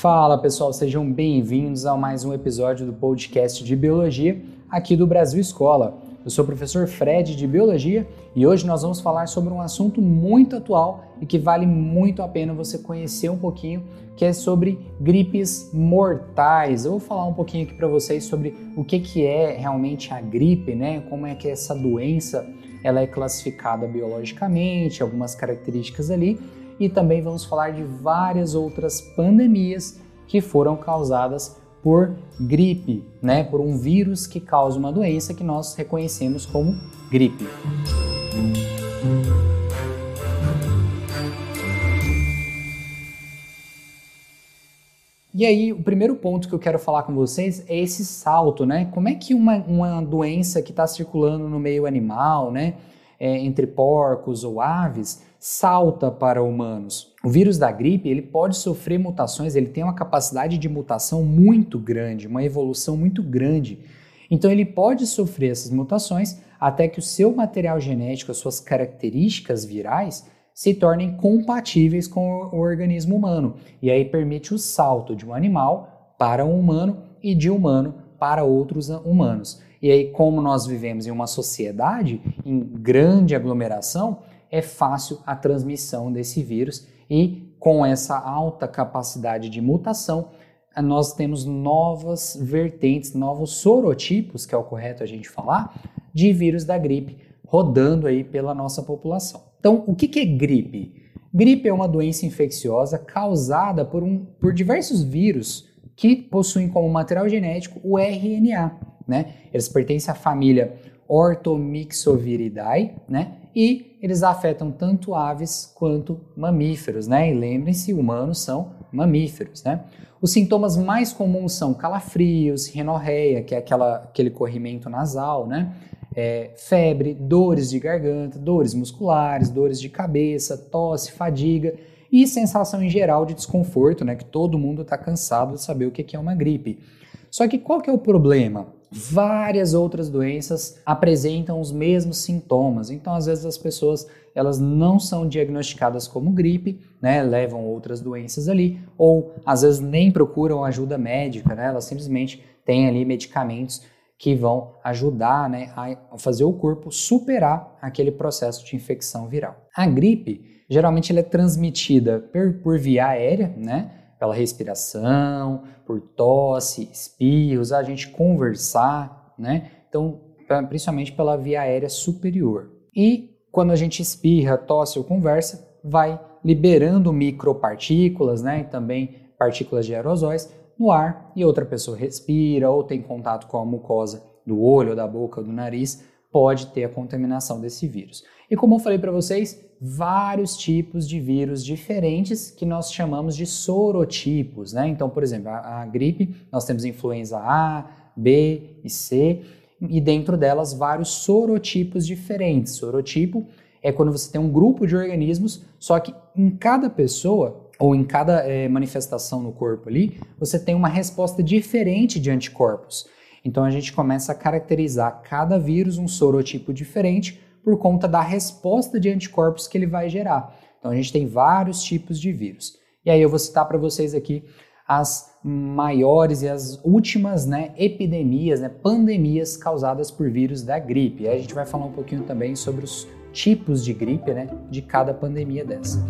Fala pessoal, sejam bem-vindos a mais um episódio do podcast de Biologia aqui do Brasil Escola. Eu sou o professor Fred de Biologia e hoje nós vamos falar sobre um assunto muito atual e que vale muito a pena você conhecer um pouquinho, que é sobre gripes mortais. Eu vou falar um pouquinho aqui para vocês sobre o que, que é realmente a gripe, né? Como é que essa doença ela é classificada biologicamente, algumas características ali, e também vamos falar de várias outras pandemias que foram causadas por gripe, né, por um vírus que causa uma doença que nós reconhecemos como gripe. E aí, o primeiro ponto que eu quero falar com vocês é esse salto, né? Como é que uma, uma doença que está circulando no meio animal, né, é, entre porcos ou aves, salta para humanos. O vírus da gripe ele pode sofrer mutações, ele tem uma capacidade de mutação muito grande, uma evolução muito grande. Então ele pode sofrer essas mutações até que o seu material genético, as suas características virais, se tornem compatíveis com o organismo humano. E aí permite o salto de um animal para um humano e de humano para outros humanos. E aí, como nós vivemos em uma sociedade em grande aglomeração, é fácil a transmissão desse vírus e com essa alta capacidade de mutação, nós temos novas vertentes, novos sorotipos, que é o correto a gente falar, de vírus da gripe rodando aí pela nossa população. Então, o que, é gripe? Gripe é uma doença infecciosa causada por, um, por diversos vírus que possuem como material genético o RNA, né? Eles pertencem à família Orthomyxoviridae, né? e eles afetam tanto aves quanto mamíferos, né? E lembrem-se, humanos são mamíferos, né? Os sintomas mais comuns são calafrios, rinorreia, que é aquela, aquele corrimento nasal, né? É, febre, dores de garganta, dores musculares, dores de cabeça, tosse, fadiga e sensação em geral de desconforto, né? Que todo mundo está cansado de saber o que é uma gripe. Só que qual que é o problema? várias outras doenças apresentam os mesmos sintomas. Então, às vezes as pessoas elas não são diagnosticadas como gripe, né, levam outras doenças ali, ou às vezes nem procuram ajuda médica, né, elas simplesmente têm ali medicamentos que vão ajudar né, a fazer o corpo superar aquele processo de infecção viral. A gripe, geralmente, é transmitida por, por via aérea, né? pela respiração, por tosse, espirros, a gente conversar, né? Então, principalmente pela via aérea superior. E quando a gente espirra, tosse ou conversa, vai liberando micropartículas, né? E também partículas de aerosóis no ar e outra pessoa respira ou tem contato com a mucosa do olho, da boca, do nariz, pode ter a contaminação desse vírus. E como eu falei para vocês, vários tipos de vírus diferentes que nós chamamos de sorotipos, né? Então, por exemplo, a, a gripe, nós temos influenza A, B e C, e dentro delas vários sorotipos diferentes. Sorotipo é quando você tem um grupo de organismos, só que em cada pessoa ou em cada é, manifestação no corpo ali, você tem uma resposta diferente de anticorpos. Então a gente começa a caracterizar cada vírus um sorotipo diferente por conta da resposta de anticorpos que ele vai gerar. Então a gente tem vários tipos de vírus. E aí eu vou citar para vocês aqui as maiores e as últimas né, epidemias, né, pandemias causadas por vírus da gripe. E aí a gente vai falar um pouquinho também sobre os tipos de gripe né, de cada pandemia dessa.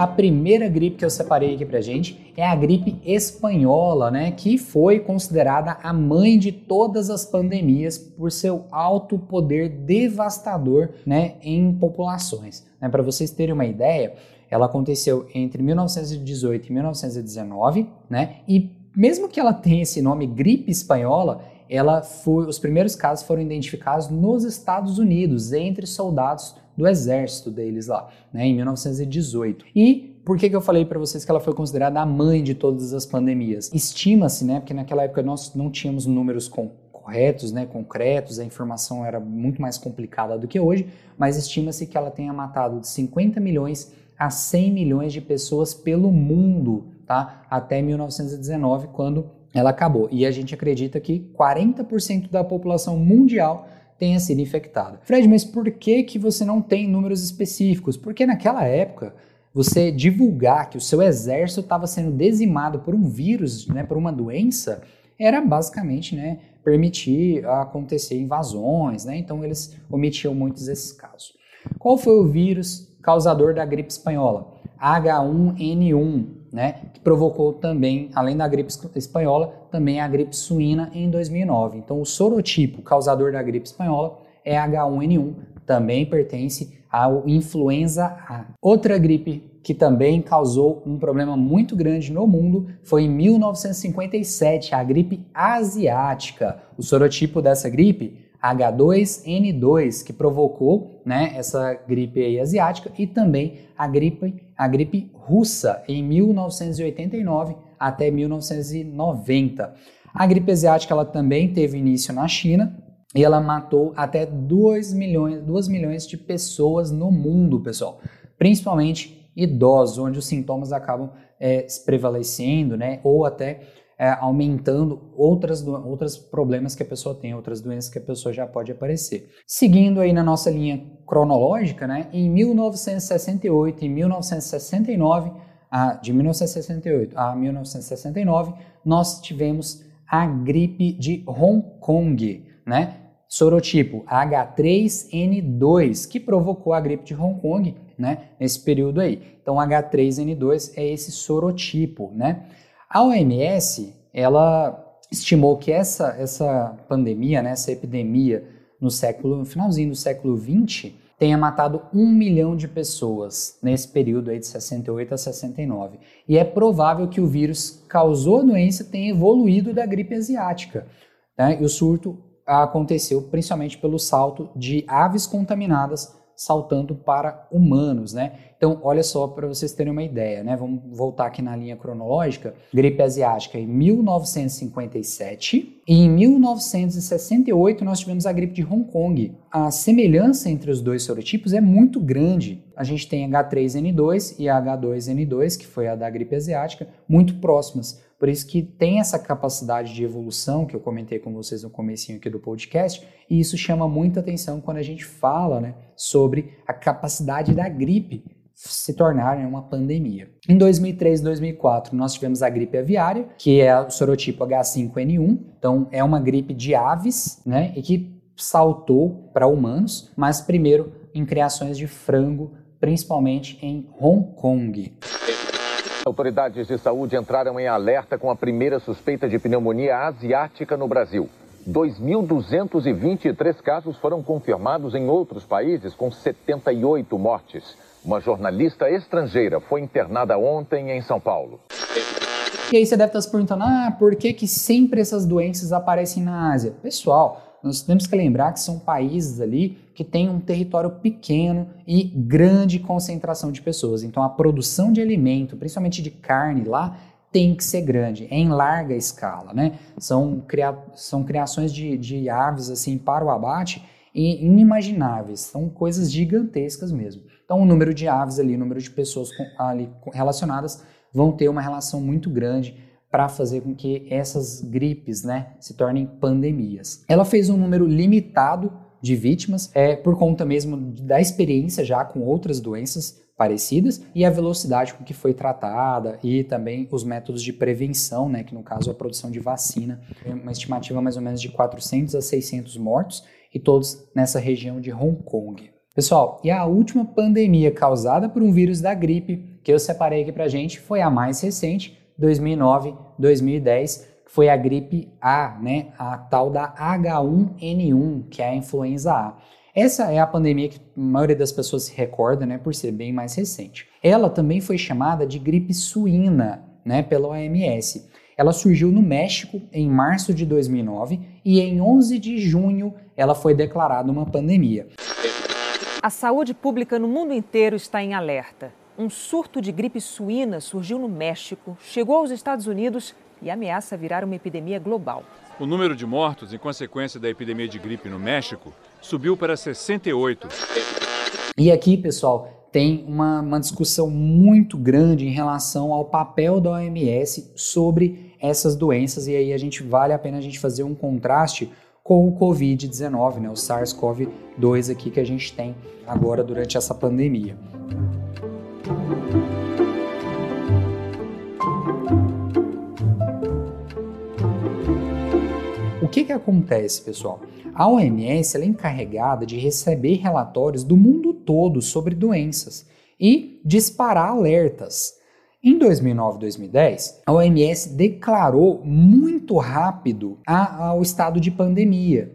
A primeira gripe que eu separei aqui pra gente é a gripe espanhola, né, que foi considerada a mãe de todas as pandemias por seu alto poder devastador, né, em populações. Né, para vocês terem uma ideia, ela aconteceu entre 1918 e 1919, né, e mesmo que ela tenha esse nome gripe espanhola, ela foi, os primeiros casos foram identificados nos Estados Unidos, entre soldados do exército deles lá, né, em 1918. E por que, que eu falei para vocês que ela foi considerada a mãe de todas as pandemias? Estima-se, né, porque naquela época nós não tínhamos números com, corretos, né, concretos, a informação era muito mais complicada do que hoje, mas estima-se que ela tenha matado de 50 milhões a 100 milhões de pessoas pelo mundo, tá? Até 1919, quando ela acabou. E a gente acredita que 40% da população mundial tenha sido infectada. Fred, mas por que, que você não tem números específicos? Porque naquela época, você divulgar que o seu exército estava sendo dizimado por um vírus, né, por uma doença, era basicamente né, permitir acontecer invasões. Né? Então, eles omitiam muitos desses casos. Qual foi o vírus causador da gripe espanhola? H1N1, né, que provocou também, além da gripe espanhola, também a gripe suína em 2009. Então, o sorotipo causador da gripe espanhola é H1N1, também pertence ao influenza A. Outra gripe que também causou um problema muito grande no mundo foi em 1957, a gripe asiática. O sorotipo dessa gripe H2N2, que provocou né, essa gripe asiática, e também a gripe, a gripe russa em 1989 até 1990. A gripe asiática ela também teve início na China e ela matou até 2 milhões, 2 milhões de pessoas no mundo, pessoal, principalmente idosos, onde os sintomas acabam é, prevalecendo, né, ou até é, aumentando outras, outros problemas que a pessoa tem, outras doenças que a pessoa já pode aparecer. Seguindo aí na nossa linha cronológica, né, em 1968 e 1969, a, de 1968 a 1969, nós tivemos a gripe de Hong Kong, né? Sorotipo H3N2, que provocou a gripe de Hong Kong, né? Nesse período aí. Então, H3N2 é esse sorotipo, né? A OMS, ela estimou que essa, essa pandemia, né, essa epidemia no século, no finalzinho do século 20, tenha matado um milhão de pessoas nesse período aí de 68 a 69. E é provável que o vírus causou a doença tenha evoluído da gripe asiática. Né? E o surto aconteceu principalmente pelo salto de aves contaminadas saltando para humanos, né? Então, olha só para vocês terem uma ideia, né? Vamos voltar aqui na linha cronológica. Gripe asiática em 1957 e em 1968 nós tivemos a gripe de Hong Kong. A semelhança entre os dois serotipos é muito grande. A gente tem H3N2 e H2N2, que foi a da gripe asiática, muito próximas. Por isso que tem essa capacidade de evolução que eu comentei com vocês no comecinho aqui do podcast, e isso chama muita atenção quando a gente fala né, sobre a capacidade da gripe se tornar né, uma pandemia. Em 2003 e 2004, nós tivemos a gripe aviária, que é o sorotipo H5N1, então é uma gripe de aves, né, e que saltou para humanos, mas primeiro em criações de frango, principalmente em Hong Kong. Autoridades de saúde entraram em alerta com a primeira suspeita de pneumonia asiática no Brasil. 2.223 casos foram confirmados em outros países, com 78 mortes. Uma jornalista estrangeira foi internada ontem em São Paulo. E aí você deve estar se perguntando, ah, por que, que sempre essas doenças aparecem na Ásia? Pessoal, nós temos que lembrar que são países ali que têm um território pequeno e grande concentração de pessoas. Então a produção de alimento, principalmente de carne lá, tem que ser grande, em larga escala, né? São, cria são criações de, de aves assim para o abate e inimagináveis, são coisas gigantescas mesmo. Então o número de aves ali, o número de pessoas com, ali relacionadas vão ter uma relação muito grande para fazer com que essas gripes né, se tornem pandemias. Ela fez um número limitado de vítimas, é por conta mesmo da experiência já com outras doenças parecidas e a velocidade com que foi tratada e também os métodos de prevenção, né, que no caso a produção de vacina, uma estimativa mais ou menos de 400 a 600 mortos e todos nessa região de Hong Kong. Pessoal, e a última pandemia causada por um vírus da gripe que eu separei aqui pra gente foi a mais recente, 2009, 2010, que foi a gripe A, né? A tal da H1N1, que é a influenza A. Essa é a pandemia que a maioria das pessoas se recorda, né, por ser bem mais recente. Ela também foi chamada de gripe suína, né, pela OMS. Ela surgiu no México em março de 2009 e em 11 de junho ela foi declarada uma pandemia. A saúde pública no mundo inteiro está em alerta um surto de gripe suína surgiu no México, chegou aos Estados Unidos e ameaça virar uma epidemia global. O número de mortos em consequência da epidemia de gripe no México subiu para 68. E aqui, pessoal, tem uma, uma discussão muito grande em relação ao papel da OMS sobre essas doenças, e aí a gente vale a pena a gente fazer um contraste com o Covid-19, né, o SARS-CoV-2 aqui que a gente tem agora durante essa pandemia. O que, que acontece, pessoal? A OMS é encarregada de receber relatórios do mundo todo sobre doenças e disparar alertas. Em 2009 e 2010, a OMS declarou muito rápido ao estado de pandemia.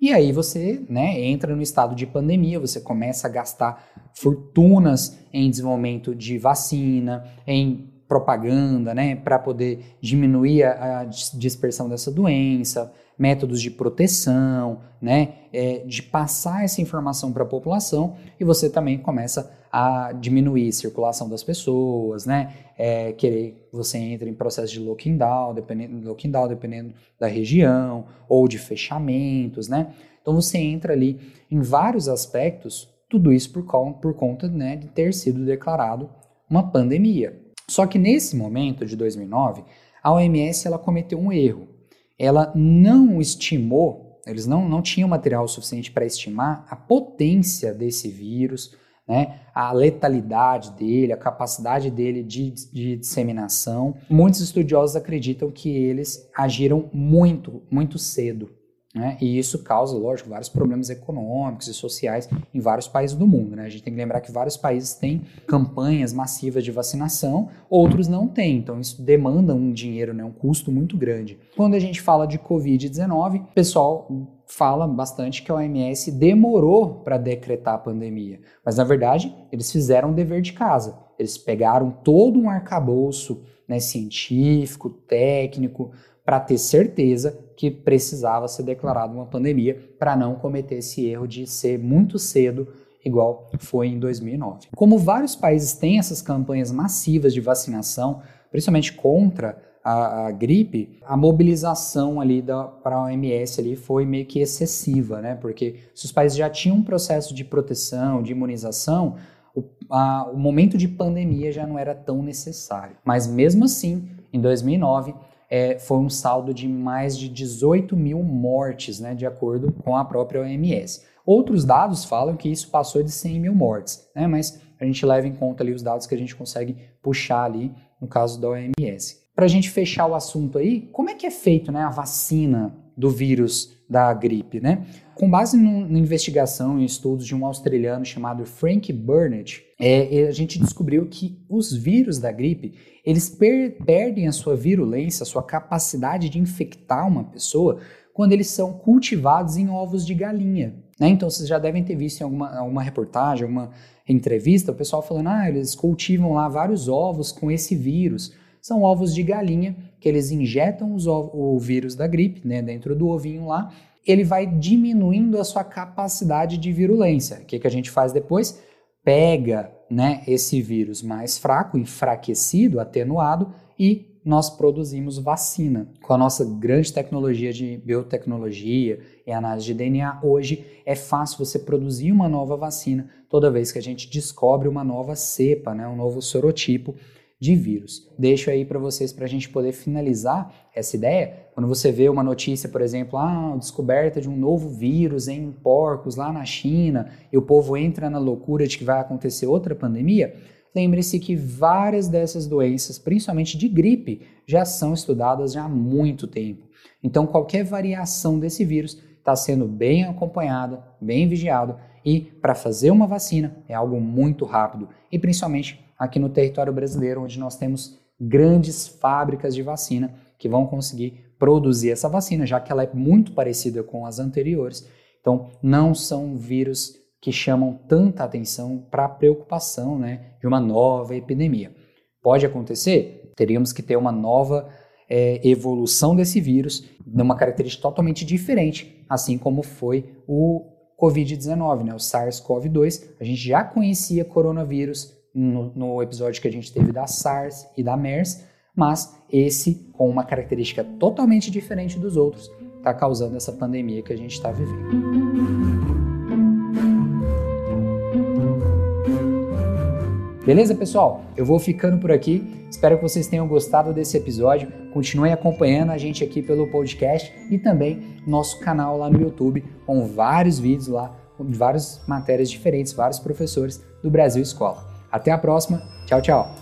E aí você né, entra no estado de pandemia, você começa a gastar fortunas em desenvolvimento de vacina, em propaganda, né, para poder diminuir a, a dispersão dessa doença, métodos de proteção, né, é, de passar essa informação para a população e você também começa a diminuir a circulação das pessoas, né, é, querer você entra em processo de locking down, dependendo, locking down, dependendo da região ou de fechamentos, né, então você entra ali em vários aspectos, tudo isso por, por conta né, de ter sido declarado uma pandemia. Só que nesse momento de 2009, a OMS ela cometeu um erro ela não estimou, eles não, não tinham material suficiente para estimar a potência desse vírus, né, a letalidade dele, a capacidade dele de, de disseminação. Muitos estudiosos acreditam que eles agiram muito, muito cedo. Né? E isso causa, lógico, vários problemas econômicos e sociais em vários países do mundo. Né? A gente tem que lembrar que vários países têm campanhas massivas de vacinação, outros não têm. Então, isso demanda um dinheiro, né? um custo muito grande. Quando a gente fala de Covid-19, o pessoal fala bastante que a OMS demorou para decretar a pandemia. Mas, na verdade, eles fizeram o dever de casa. Eles pegaram todo um arcabouço né, científico, técnico, para ter certeza que precisava ser declarada uma pandemia para não cometer esse erro de ser muito cedo igual foi em 2009. Como vários países têm essas campanhas massivas de vacinação, principalmente contra a, a gripe, a mobilização ali para a OMS ali foi meio que excessiva, né? Porque se os países já tinham um processo de proteção, de imunização, o, a, o momento de pandemia já não era tão necessário. Mas mesmo assim, em 2009 é, foi um saldo de mais de 18 mil mortes, né, de acordo com a própria OMS. Outros dados falam que isso passou de 100 mil mortes, né, mas a gente leva em conta ali os dados que a gente consegue puxar ali no caso da OMS. Para a gente fechar o assunto aí, como é que é feito né, a vacina do vírus da gripe, né? Com base na investigação e estudos de um australiano chamado Frank Burnett, é, a gente descobriu que os vírus da gripe eles per perdem a sua virulência, a sua capacidade de infectar uma pessoa quando eles são cultivados em ovos de galinha. Né? Então vocês já devem ter visto em alguma, alguma reportagem, alguma entrevista, o pessoal falando, ah, eles cultivam lá vários ovos com esse vírus. São ovos de galinha que eles injetam o vírus da gripe né, dentro do ovinho lá, ele vai diminuindo a sua capacidade de virulência. O que, que a gente faz depois? Pega né, esse vírus mais fraco, enfraquecido, atenuado e nós produzimos vacina. Com a nossa grande tecnologia de biotecnologia e análise de DNA, hoje é fácil você produzir uma nova vacina toda vez que a gente descobre uma nova cepa, né, um novo sorotipo de vírus. Deixo aí para vocês para a gente poder finalizar essa ideia. Quando você vê uma notícia, por exemplo, ah, descoberta de um novo vírus em porcos lá na China e o povo entra na loucura de que vai acontecer outra pandemia, lembre-se que várias dessas doenças, principalmente de gripe, já são estudadas já há muito tempo. Então, qualquer variação desse vírus está sendo bem acompanhada, bem vigiado e para fazer uma vacina é algo muito rápido e principalmente aqui no território brasileiro, onde nós temos grandes fábricas de vacina que vão conseguir produzir essa vacina, já que ela é muito parecida com as anteriores. Então, não são vírus que chamam tanta atenção para a preocupação né, de uma nova epidemia. Pode acontecer? Teríamos que ter uma nova é, evolução desse vírus, numa característica totalmente diferente, assim como foi o Covid-19, né, o SARS-CoV-2. A gente já conhecia coronavírus no, no episódio que a gente teve da SARS e da MERS, mas esse, com uma característica totalmente diferente dos outros, está causando essa pandemia que a gente está vivendo. Beleza, pessoal? Eu vou ficando por aqui. Espero que vocês tenham gostado desse episódio. Continuem acompanhando a gente aqui pelo podcast e também nosso canal lá no YouTube com vários vídeos lá, com várias matérias diferentes, vários professores do Brasil Escola. Até a próxima. Tchau, tchau.